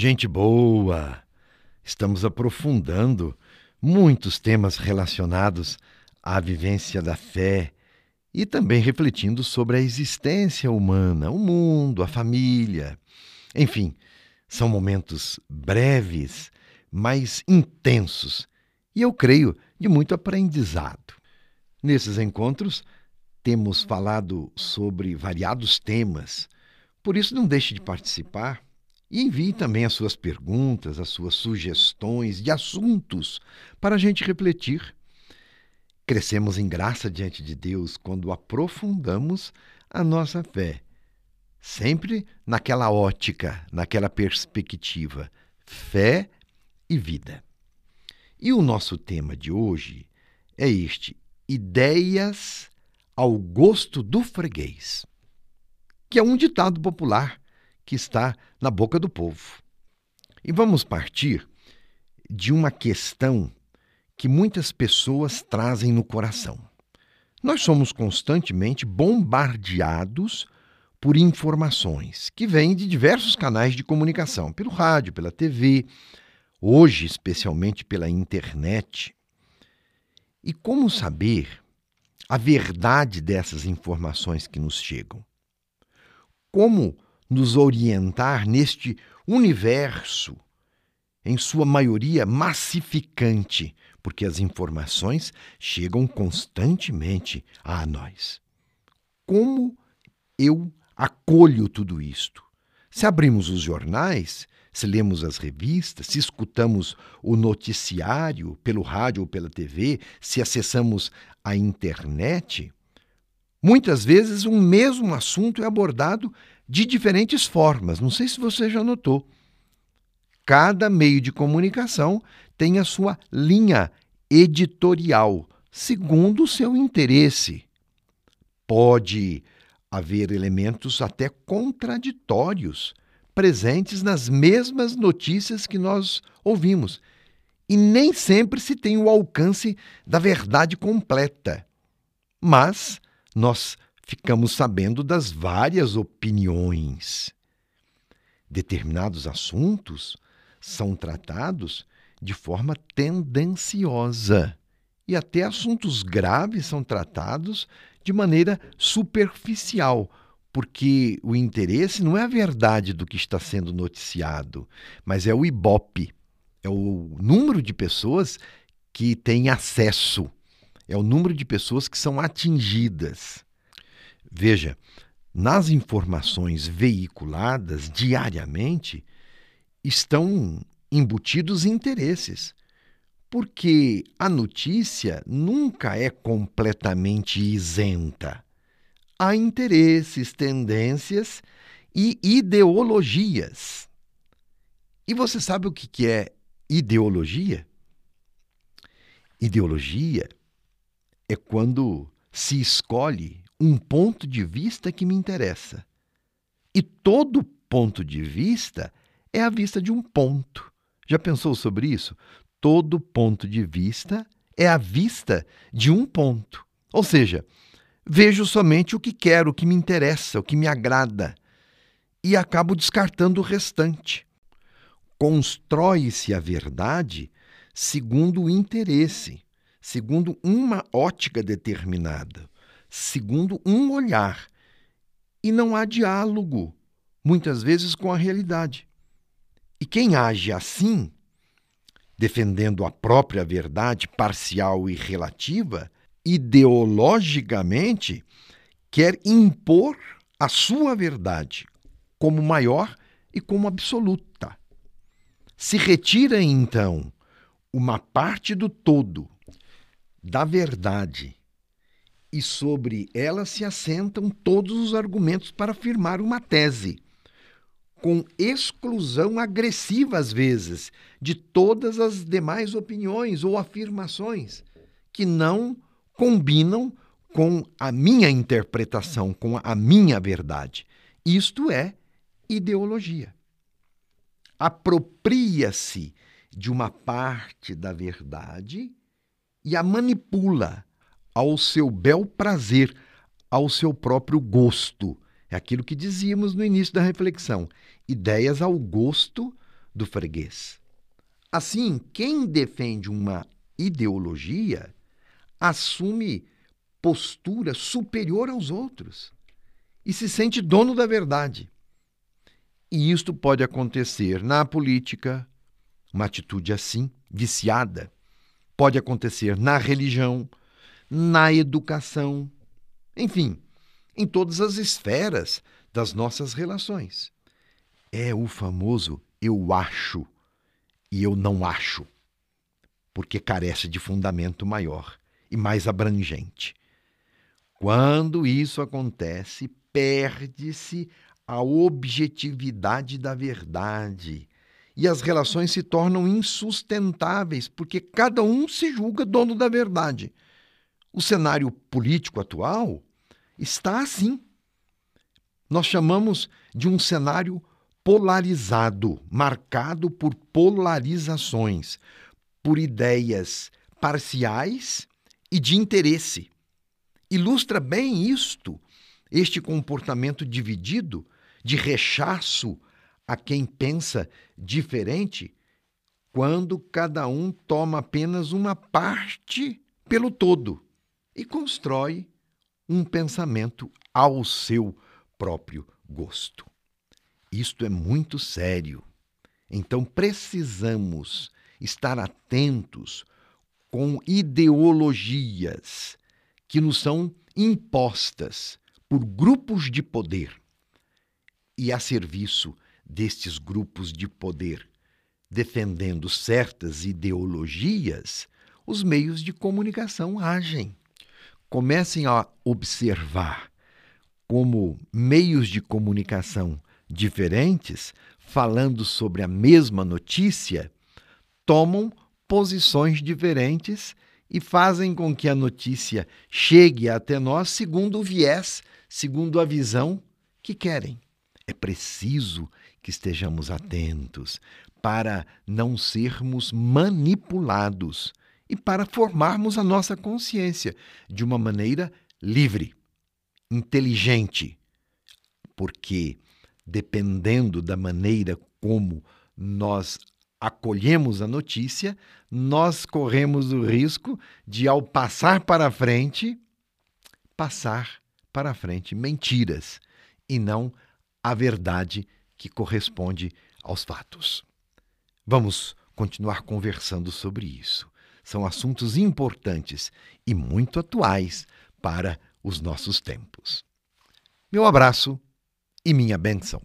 Gente boa! Estamos aprofundando muitos temas relacionados à vivência da fé e também refletindo sobre a existência humana, o mundo, a família. Enfim, são momentos breves, mas intensos e eu creio de muito aprendizado. Nesses encontros, temos falado sobre variados temas, por isso não deixe de participar e envie também as suas perguntas, as suas sugestões de assuntos para a gente refletir. Crescemos em graça diante de Deus quando aprofundamos a nossa fé, sempre naquela ótica, naquela perspectiva, fé e vida. E o nosso tema de hoje é este: ideias ao gosto do freguês, que é um ditado popular que está na boca do povo. E vamos partir de uma questão que muitas pessoas trazem no coração. Nós somos constantemente bombardeados por informações que vêm de diversos canais de comunicação, pelo rádio, pela TV, hoje especialmente pela internet. E como saber a verdade dessas informações que nos chegam? Como nos orientar neste universo, em sua maioria massificante, porque as informações chegam constantemente a nós. Como eu acolho tudo isto? Se abrimos os jornais, se lemos as revistas, se escutamos o noticiário pelo rádio ou pela TV, se acessamos a internet, muitas vezes um mesmo assunto é abordado de diferentes formas. Não sei se você já notou. Cada meio de comunicação tem a sua linha editorial, segundo o seu interesse. Pode haver elementos até contraditórios presentes nas mesmas notícias que nós ouvimos. E nem sempre se tem o alcance da verdade completa. Mas nós ficamos sabendo das várias opiniões. Determinados assuntos são tratados de forma tendenciosa e até assuntos graves são tratados de maneira superficial, porque o interesse não é a verdade do que está sendo noticiado, mas é o ibope, é o número de pessoas que têm acesso, é o número de pessoas que são atingidas. Veja, nas informações veiculadas diariamente estão embutidos interesses, porque a notícia nunca é completamente isenta. Há interesses, tendências e ideologias. E você sabe o que é ideologia? Ideologia é quando se escolhe um ponto de vista que me interessa. E todo ponto de vista é a vista de um ponto. Já pensou sobre isso? Todo ponto de vista é a vista de um ponto. Ou seja, vejo somente o que quero, o que me interessa, o que me agrada e acabo descartando o restante. Constrói-se a verdade segundo o interesse, segundo uma ótica determinada segundo um olhar. E não há diálogo, muitas vezes, com a realidade. E quem age assim, defendendo a própria verdade parcial e relativa, ideologicamente quer impor a sua verdade como maior e como absoluta. Se retira então uma parte do todo da verdade e sobre ela se assentam todos os argumentos para afirmar uma tese, com exclusão agressiva, às vezes, de todas as demais opiniões ou afirmações que não combinam com a minha interpretação, com a minha verdade. Isto é ideologia. Apropria-se de uma parte da verdade e a manipula ao seu bel prazer, ao seu próprio gosto. É aquilo que dizíamos no início da reflexão: ideias ao gosto do freguês. Assim, quem defende uma ideologia assume postura superior aos outros e se sente dono da verdade. E isto pode acontecer na política, uma atitude assim, viciada. Pode acontecer na religião, na educação, enfim, em todas as esferas das nossas relações. É o famoso eu acho e eu não acho, porque carece de fundamento maior e mais abrangente. Quando isso acontece, perde-se a objetividade da verdade e as relações se tornam insustentáveis porque cada um se julga dono da verdade. O cenário político atual está assim. Nós chamamos de um cenário polarizado, marcado por polarizações, por ideias parciais e de interesse. Ilustra bem isto, este comportamento dividido, de rechaço a quem pensa diferente, quando cada um toma apenas uma parte pelo todo e constrói um pensamento ao seu próprio gosto. Isto é muito sério. Então precisamos estar atentos com ideologias que nos são impostas por grupos de poder e a serviço destes grupos de poder, defendendo certas ideologias, os meios de comunicação agem. Comecem a observar como meios de comunicação diferentes, falando sobre a mesma notícia, tomam posições diferentes e fazem com que a notícia chegue até nós segundo o viés, segundo a visão que querem. É preciso que estejamos atentos para não sermos manipulados e para formarmos a nossa consciência de uma maneira livre, inteligente, porque dependendo da maneira como nós acolhemos a notícia, nós corremos o risco de, ao passar para frente, passar para frente mentiras e não a verdade que corresponde aos fatos. Vamos continuar conversando sobre isso. São assuntos importantes e muito atuais para os nossos tempos. Meu abraço e minha bênção.